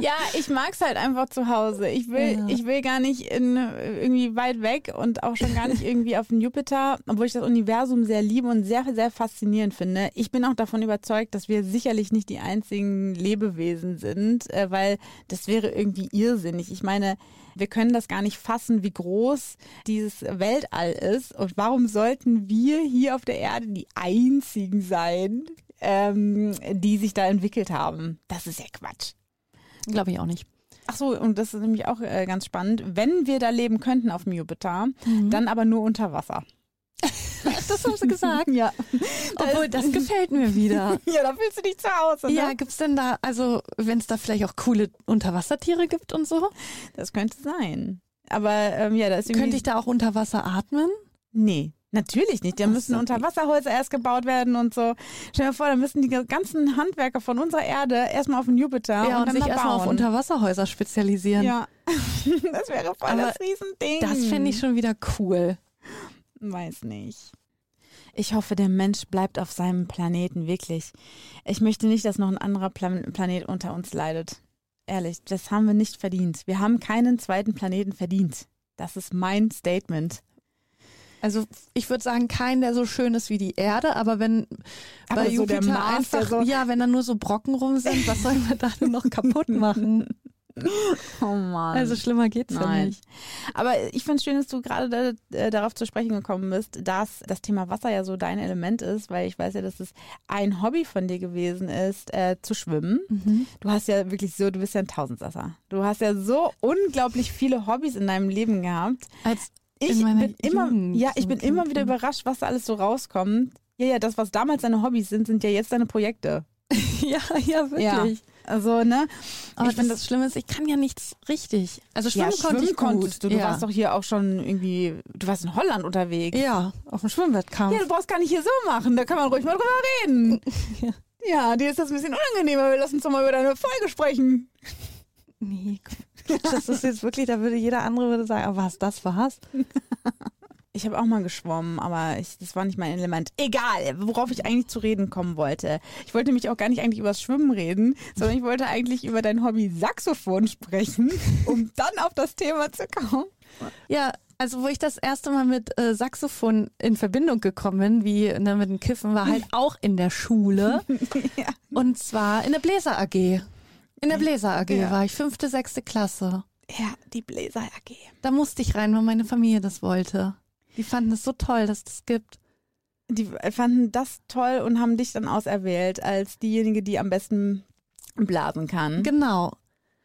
Ja, ich mag's halt einfach zu Hause. Ich will, Ja. ich will gar nicht in, irgendwie weit weg und auch schon gar nicht irgendwie auf den Jupiter, obwohl ich das Universum sehr liebe und sehr, sehr faszinierend finde. Ich bin auch davon überzeugt, dass wir sicherlich nicht die einzigen Lebewesen sind, äh, weil das wäre irgendwie irrsinnig. Ich meine, wir können das gar nicht fassen, wie groß dieses Weltall ist. Und warum sollten wir hier auf der Erde die einzigen sein, ähm, die sich da entwickelt haben? Das ist ja Quatsch. Glaube ich auch nicht. Ach so, und das ist nämlich auch äh, ganz spannend. Wenn wir da leben könnten auf dem Jupiter, Mhm. dann aber nur unter Wasser. [laughs] Das haben sie gesagt. Ja. Obwohl, das gefällt mir wieder. [laughs] Ja, da fühlst du dich zu Hause. Ne? Ja, gibt's denn da, also wenn es da vielleicht auch coole Unterwassertiere gibt und so, Das könnte sein. Aber ähm, ja, da ist irgendwie. könnte ich da auch unter Wasser atmen? Nee. Natürlich nicht. Da müssen so. Unterwasserhäuser erst gebaut werden und so. Stell dir vor, da müssen die ganzen Handwerker von unserer Erde erstmal auf den Jupiter Ja, und, und, dann sich erstmal auf. Unterwasserhäuser spezialisieren. Ja. [laughs] das wäre voll Aber das Riesending. Das finde ich schon wieder cool. Weiß nicht. Ich hoffe, der Mensch bleibt auf seinem Planeten, wirklich. Ich möchte nicht, dass noch ein anderer Plan Planet unter uns leidet. Ehrlich, das haben wir nicht verdient. Wir haben keinen zweiten Planeten verdient. Das ist mein Statement. Also ich würde sagen, kein, der so schön ist wie die Erde, aber wenn Aber bei so Jupiter Mars, einfach, so- ja, wenn da nur so Brocken rum sind, was sollen wir da denn noch kaputt machen? [laughs] Oh Mann. Also schlimmer geht's ja Nein. nicht. Aber ich finde es schön, dass du gerade da, äh, darauf zu sprechen gekommen bist, dass das Thema Wasser ja so dein Element ist, weil ich weiß ja, dass es ein Hobby von dir gewesen ist, äh, zu schwimmen. Mhm. Du hast ja wirklich so, du bist ja ein Tausendsasser. Du hast ja so unglaublich viele Hobbys in deinem Leben gehabt. Als Ich bin immer, Jugend, ja, ich bin immer wieder überrascht, was da alles so rauskommt. Ja, ja, das, was damals deine Hobbys sind, sind ja jetzt deine Projekte. [laughs] ja, ja, wirklich. Also, ne? Aber ich finde das Schlimme ist, ich kann ja nichts richtig. Also schwimmen ja, konnte schwimmen ich gut. konntest du. Du ja. warst doch hier auch schon irgendwie, du warst in Holland unterwegs. ja, auf dem Schwimmwettkampf. Ja, du brauchst gar nicht hier so machen, da kann man ruhig mal drüber reden. [laughs] Ja. Ja, dir ist das ein bisschen unangenehmer. Wir lassen uns doch mal über deine Folge sprechen. Nee, [laughs] das ist jetzt wirklich, da würde jeder andere würde sagen, aber was, das war's? [laughs] Ich habe auch mal geschwommen, aber ich, das war nicht mein Element. Egal, worauf ich eigentlich zu reden kommen wollte. Ich wollte nämlich auch gar nicht eigentlich über das Schwimmen reden, sondern ich wollte eigentlich über dein Hobby Saxophon sprechen, [laughs] um dann auf das Thema zu kommen. Ja, also wo ich das erste Mal mit äh, Saxophon in Verbindung gekommen bin, wie ne, mit dem Kiffen, war halt auch in der Schule. Ja. Und zwar in der Bläser AG. In der Bläser AG Ja. war ich fünfte, sechste Klasse. Ja, die Bläser AG. Da musste ich rein, weil meine Familie das wollte. Die fanden es so toll, dass es das gibt. Die fanden das toll und haben dich dann auserwählt als diejenige, die am besten blasen kann. Genau.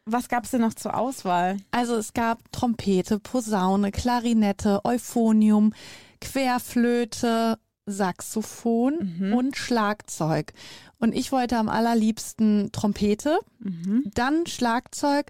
Was gab's denn noch zur Auswahl? Also es gab Trompete, Posaune, Klarinette, Euphonium, Querflöte, Saxophon Mhm. und Schlagzeug. Und ich wollte am allerliebsten Trompete, Mhm. dann Schlagzeug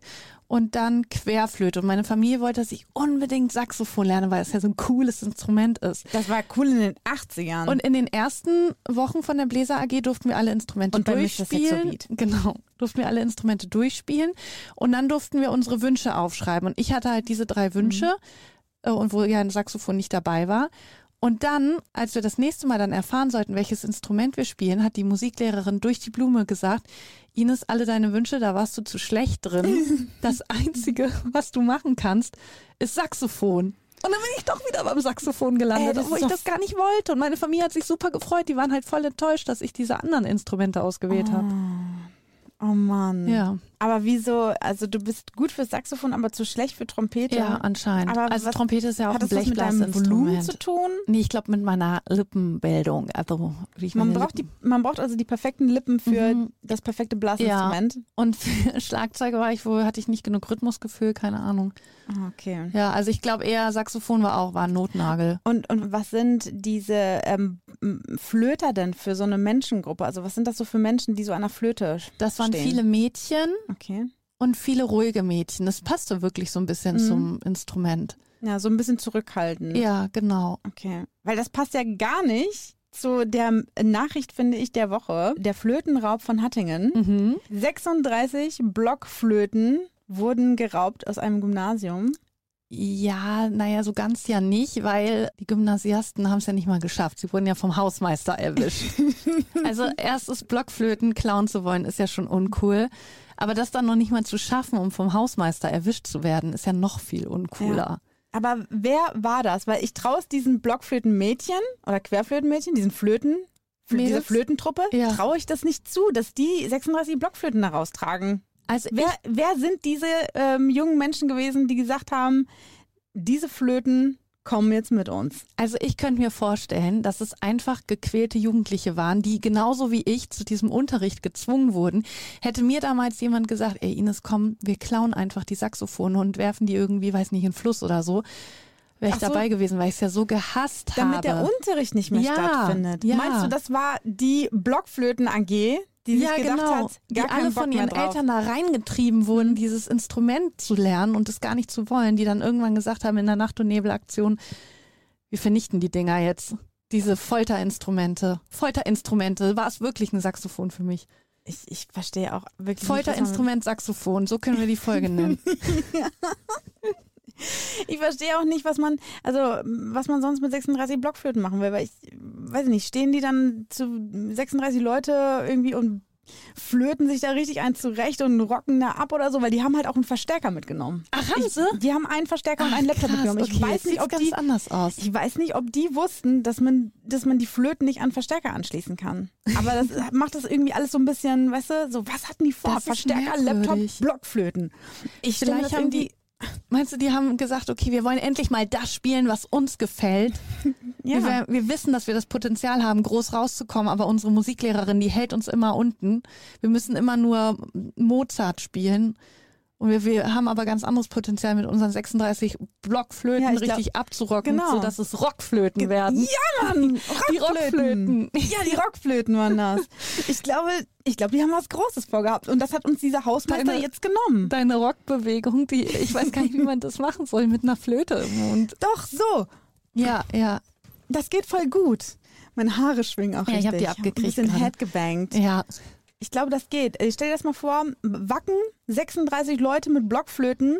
und dann Querflöte. Und meine Familie wollte, dass ich unbedingt Saxophon lerne, weil es ja so ein cooles Instrument ist. Das war cool in den 80ern. Und in den ersten Wochen von der Bläser AG durften wir alle Instrumente Und durchspielen. Sexobeat. Genau, durften wir alle Instrumente durchspielen und dann durften wir unsere Wünsche aufschreiben. Und ich hatte halt diese drei Wünsche äh, und wo ja ein Saxophon nicht dabei war. Und dann, als wir das nächste Mal dann erfahren sollten, welches Instrument wir spielen, hat die Musiklehrerin durch die Blume gesagt, Ines, alle deine Wünsche, da warst du zu schlecht drin. [laughs] Das Einzige, was du machen kannst, ist Saxophon. Und dann bin ich doch wieder beim Saxophon gelandet, Ey, das obwohl ich das gar nicht wollte. Und meine Familie hat sich super gefreut. Die waren halt voll enttäuscht, dass ich diese anderen Instrumente ausgewählt habe. Oh Mann. Ja, Aber wieso, also du bist gut fürs Saxophon, aber zu schlecht für Trompete? ja, anscheinend. Aber also was- Trompete ist ja auch Hat ein das was mit deinem Volumen Blechblasinstrument. zu tun? Nee, ich glaube mit meiner Lippenbildung. Also wie ich Man braucht, Lippen- die, man braucht also die perfekten Lippen für Mhm. das perfekte Blasinstrument. Und für [laughs] Schlagzeuger war ich wohl, hatte ich nicht genug Rhythmusgefühl, keine Ahnung. Ah, Okay. Ja, also ich glaube eher Saxophon war auch, war ein Notnagel. Und, und was sind diese ähm, Flöter denn für so eine Menschengruppe? Also was sind das so für Menschen, die so an der Flöte Das waren stehen? viele Mädchen Okay. und viele ruhige Mädchen. Das passte wirklich so ein bisschen Mhm. zum Instrument. Ja, so ein bisschen zurückhaltend. Ja, genau. Okay. Weil das passt ja gar nicht zu der Nachricht, finde ich, der Woche. Der Flötenraub von Hattingen. Mhm. 36 Blockflöten wurden geraubt aus einem Gymnasium. Ja, naja, so ganz ja nicht, weil die Gymnasiasten haben es ja nicht mal geschafft. Sie wurden ja vom Hausmeister erwischt. [laughs] also erstes Blockflöten klauen zu wollen, ist ja schon uncool. Aber das dann noch nicht mal zu schaffen, um vom Hausmeister erwischt zu werden, ist ja noch viel uncooler. Aber wer war das? Weil ich traue es diesen Blockflötenmädchen oder Querflötenmädchen, diesen Flöten, Fl- Mädels? dieser Flötentruppe, Ja. traue ich das nicht zu, dass die 36 Blockflöten da raustragen. Also Wer, wer sind diese ähm, jungen Menschen gewesen, die gesagt haben, diese Flöten kommen jetzt mit uns? Also ich könnte mir vorstellen, dass es einfach gequälte Jugendliche waren, die genauso wie ich zu diesem Unterricht gezwungen wurden. Hätte mir damals jemand gesagt, ey Ines, komm, wir klauen einfach die Saxophone und werfen die irgendwie, weiß nicht, in den Fluss oder so, wäre ich so. dabei gewesen, weil ich es ja so gehasst Damit habe. der Unterricht nicht mehr Ja, stattfindet. ja. Meinst du, das war die Blockflöten AG, die sich ja, gedacht genau. hat, die alle von ihren. Eltern da reingetrieben wurden, dieses Instrument zu lernen und es gar nicht zu wollen, die dann irgendwann gesagt haben in der Nacht- und Nebelaktion, wir vernichten die Dinger jetzt. Diese Folterinstrumente. Folterinstrumente, war es wirklich ein Saxophon für mich. Ich, ich verstehe auch wirklich Folterinstrument, Saxophon, so können wir die Folge nennen. [laughs] [laughs] Ich verstehe auch nicht, was man, also was man sonst mit 36 Blockflöten machen will, weil ich weiß nicht, stehen die dann zu 36 Leute irgendwie und flöten sich da richtig ein zurecht und rocken da ab oder so, weil die haben halt auch einen Verstärker mitgenommen. Ach, haben ich, sie? Die haben einen Verstärker und einen Laptop Krass, mitgenommen. Ich okay, weiß nicht, ob ganz die anders aus. ich weiß nicht, ob die wussten, dass man, dass man die Flöten nicht an Verstärker anschließen kann. Aber das [laughs] macht das irgendwie alles so ein bisschen, weißt du, so was hatten die vor? Das Verstärker, Laptop. Blockflöten. Ich Vielleicht haben die, meinst du, die haben gesagt, okay, wir wollen endlich mal das spielen, was uns gefällt. [laughs] ja. Wir, wir wissen, dass wir das Potenzial haben, groß rauszukommen, aber unsere Musiklehrerin, die hält uns immer unten. Wir müssen immer nur Mozart spielen. Und wir, wir haben aber ganz anderes Potenzial mit unseren 36 Blockflöten Ja, ich glaub- richtig abzurocken, genau. sodass es Rockflöten werden. Ja, Mann! [laughs] Die Rockflöten. Ja, die Rockflöten waren das. Ich glaube, ich glaube, die haben was Großes vorgehabt. Und das hat uns dieser Hausmeister Deine- jetzt genommen. Deine Rockbewegung, die, ich weiß gar nicht, wie man das machen soll, mit einer Flöte im Mund. Doch, so. Ja, ja, Das geht voll gut. Meine Haare schwingen auch Ja, ich richtig. hab die Ein abgekriegt bisschen gerade. headgebankt. ja. Ich glaube, das geht. Ich stell dir das mal vor, Wacken, 36 Leute mit Blockflöten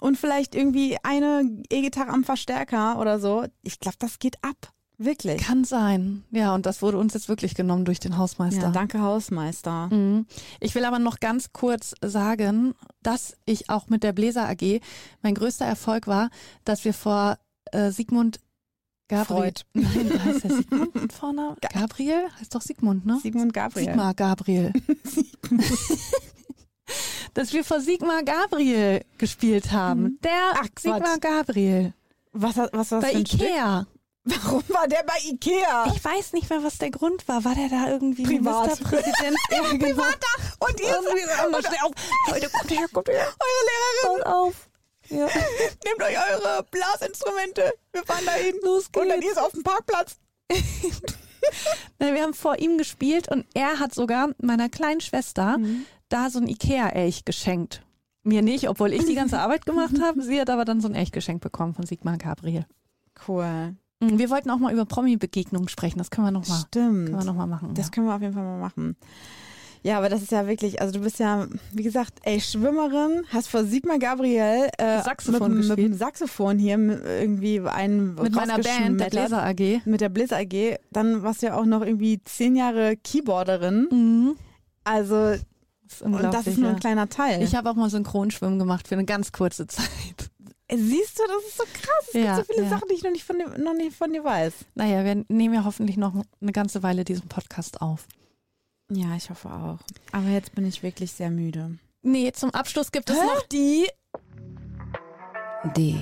und vielleicht irgendwie eine E-Gitarre am Verstärker oder so. Ich glaube, das geht ab. Wirklich. Kann sein. Ja, und das wurde uns jetzt wirklich genommen durch den Hausmeister. Ja, danke Hausmeister. Mhm. Ich will aber noch ganz kurz sagen, dass ich auch mit der Bläser AG, mein größter Erfolg war, dass wir vor äh, Sigmund Gabriel. Freud. [laughs] Nein, heißt der Sigmund mit Vornamen? Gabriel? Heißt doch Sigmund, ne? Sigmund Gabriel. Sigmar Gabriel. [laughs] [laughs] dass wir vor Sigmar Gabriel gespielt haben. Der Mhm. Ach, Quatsch. Sigmar Gabriel. Was, was war das Bei für ein Stück? Ikea. Warum war der bei Ikea? Ich weiß nicht mehr, was der Grund war. War der da irgendwie Privat. Ministerpräsident? Ja, genau. Privater. Und ihr Irgendwie so anders. Steh auf. Leute, kommt her, kommt her. eure Lehrerin, Pass auf. Ja. [laughs] nehmt euch eure Blasinstrumente. Wir fahren dahin. Los Und dann geht's. ist auf dem Parkplatz. [laughs] Nein, wir haben vor ihm gespielt und er hat sogar meiner kleinen Schwester da so ein Ikea-Elch geschenkt. Mir nicht, obwohl ich die ganze [laughs] Arbeit gemacht habe. Sie hat aber dann so ein Elch geschenkt bekommen von Sigmar Gabriel. Cool. Mhm, Wir wollten auch mal über Promi-Begegnungen sprechen. Das können wir noch mal, können wir Stimmt. noch mal machen. Das ja. können wir auf jeden Fall mal machen. Ja, aber das ist ja wirklich, also du bist ja, wie gesagt, ey, Schwimmerin, hast vor Sigmar Gabriel äh, Saxophon mit, mit dem Saxophon hier irgendwie einen Mit meiner Band, der. Bläser AG. Mit der Bliss AG. Dann warst du ja auch noch irgendwie zehn Jahre Keyboarderin. Mhm. Also, Das und das ist nur ein kleiner Teil. Ich habe auch mal Synchronschwimmen gemacht für eine ganz kurze Zeit. Siehst du, das ist so krass. Es Ja, gibt so viele ja. Sachen, die ich noch nicht von dir, noch nicht von dir weiß. Naja, wir nehmen ja hoffentlich noch eine ganze Weile diesen Podcast auf. Ja, ich hoffe auch. Aber jetzt bin ich wirklich sehr müde. Nee, zum Abschluss gibt es noch die. Die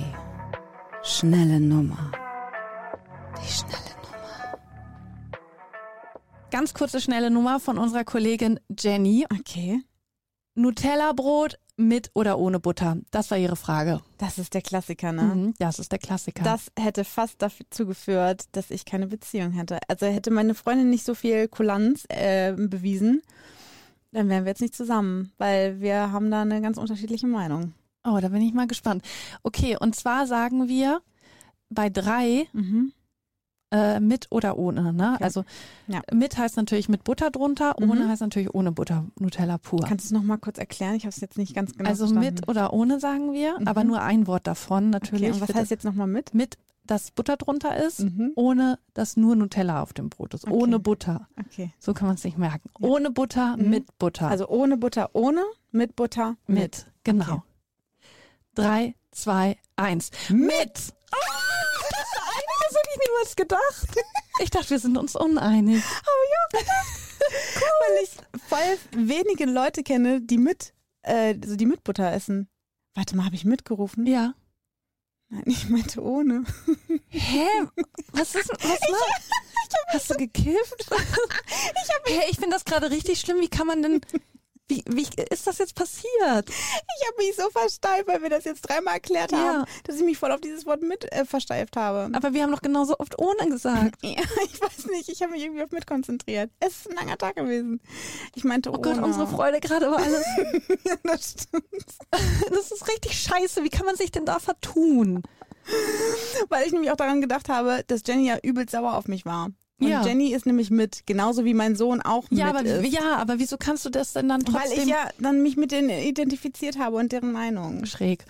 schnelle Nummer. Die schnelle Nummer. Ganz kurze, schnelle Nummer von unserer Kollegin Jenny. Okay. Nutella-Brot mit oder ohne Butter? Das war ihre Frage. Das ist der Klassiker, ne? Mhm, das ist der Klassiker. Das hätte fast dazu geführt, dass ich keine Beziehung hätte. Also hätte meine Freundin nicht so viel Kulanz äh, bewiesen, dann wären wir jetzt nicht zusammen, weil wir haben da eine ganz unterschiedliche Meinung. oh, da bin ich mal gespannt. Okay, und zwar sagen wir bei drei Mhm. Äh, mit oder ohne. Ne? Okay. Also Ja. mit heißt natürlich mit Butter drunter, ohne Mhm. heißt natürlich ohne Butter, Nutella pur. Kannst du es nochmal kurz erklären? Ich habe es jetzt nicht ganz genau also verstanden. mit oder ohne sagen wir, Mhm. aber nur ein Wort davon natürlich. Okay, und was heißt jetzt nochmal mit? mit, dass Butter drunter ist, Mhm. ohne dass nur Nutella auf dem Brot ist. Okay. Ohne Butter. Okay. So kann man es sich merken. Ja. Ohne Butter, Mhm. mit Butter. Also ohne Butter, ohne, mit Butter, mit. mit. Genau. Okay. Drei, zwei, eins. Mit! Ah, das, das hätte ich niemals gedacht. Ich dachte, wir sind uns uneinig. [laughs] Weil ich voll wenige Leute kenne, die mit, äh, also die mit Butter essen. Warte mal, habe ich mitgerufen? Ja. Nein, ich meinte ohne. Hä? Was ist was war? [laughs] Hast du gekifft? [laughs] Ich, hey, ich finde das gerade richtig schlimm. Wie kann man denn. Wie, wie ist das jetzt passiert? Ich habe mich so versteift, weil wir das jetzt dreimal erklärt haben, Ja. dass ich mich voll auf dieses Wort mit äh, versteift habe. Aber wir haben doch genauso oft ohne gesagt. [laughs] Ja, ich weiß nicht, ich habe mich irgendwie auf mit konzentriert. Es ist ein langer Tag gewesen. Ich meinte Oh ohne. Gott, unsere Freude gerade war alles. ja, [laughs] das stimmt. Das ist richtig scheiße. Wie kann man sich denn da vertun? Weil ich nämlich auch daran gedacht habe, dass Jenny ja übelst sauer auf mich war. Und Ja. Jenny ist nämlich mit, genauso wie mein Sohn auch Ja, mit aber, ist. ja, aber wieso kannst du das denn dann trotzdem Weil ich ja dann mich mit denen identifiziert habe und deren Meinung. schräg?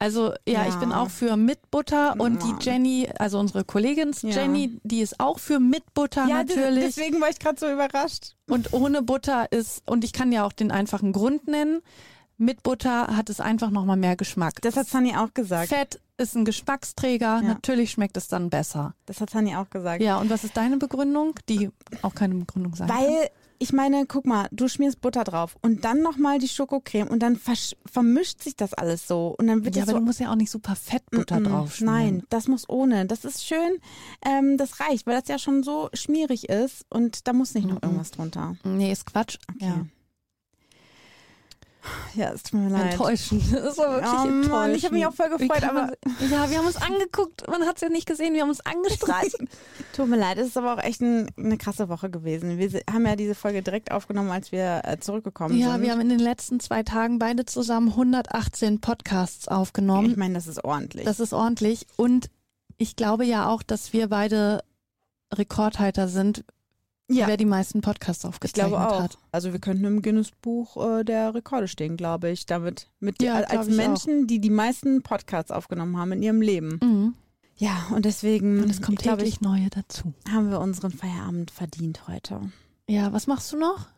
Also ja, Ja. ich bin auch für mit Butter und Ja. die Jenny, also unsere Kollegin. Jenny, die ist auch für mit Butter Ja, natürlich. deswegen war ich gerade so überrascht. Und ohne Butter ist, und ich kann ja auch den einfachen Grund nennen, mit Butter hat es einfach nochmal mehr Geschmack. Das hat Sunny auch gesagt. Fett ist ein Geschmacksträger, natürlich schmeckt es dann besser. Das hat Sunny auch gesagt. Ja, und was ist deine Begründung? Die auch keine Begründung sein kann. Weil ich meine, guck mal, du schmierst Butter drauf und dann nochmal die Schokocreme und dann vermischt sich das alles so und dann wird Ja, aber so du musst ja auch nicht super Fettbutter Mm, mm, drauf Nein, das muss ohne. Das ist schön, ähm, das reicht, weil das ja schon so schmierig ist und da muss nicht noch irgendwas drunter. Nee, ist Quatsch. Ja. Ja, es tut mir leid. Enttäuschend. Das war wirklich Oh enttäuschend. Mann, ich habe mich auch voll gefreut, aber ja, wir haben uns angeguckt. Man hat es ja nicht gesehen. Wir haben uns angestrahlt. [laughs] tut mir leid, es ist aber auch echt ein, eine krasse Woche gewesen. Wir haben ja diese Folge direkt aufgenommen, als wir äh, zurückgekommen ja, sind. wir haben in den letzten zwei Tagen beide zusammen 118 Podcasts aufgenommen. ich meine, das ist ordentlich. Das ist ordentlich. Und ich glaube ja auch, dass wir beide Rekordhalter sind, ja, wer die meisten Podcasts ich aufgezeichnet glaube auch. hat. Also wir könnten im Guinness-Buch äh, der Rekorde stehen, glaube ich. Damit mit Ja, als ich Menschen, die die meisten Podcasts aufgenommen haben in ihrem Leben. Mhm. Ja, und deswegen Und es kommt ich täglich neue dazu. ich, haben wir unseren Feierabend verdient heute. Ja, was machst du noch?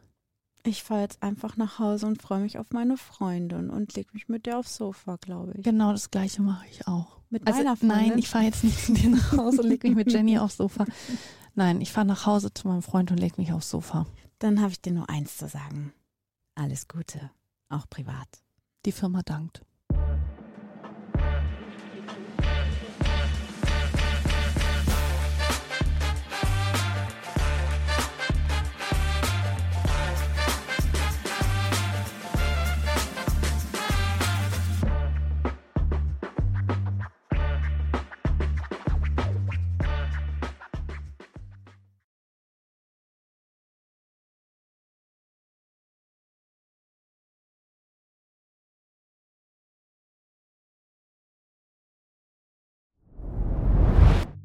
Ich fahre jetzt einfach nach Hause und freue mich auf meine Freundin und leg mich mit der aufs Sofa, glaube ich. Genau das gleiche mache ich auch. Mit Also, meiner Freundin? nein, ich fahre jetzt nicht zu dir nach Hause und leg mich mit Jenny aufs Sofa. [laughs] Nein, ich fahre nach Hause zu meinem Freund und leg mich aufs Sofa. Dann habe ich dir nur eins zu sagen. Alles Gute, auch privat. Die Firma dankt.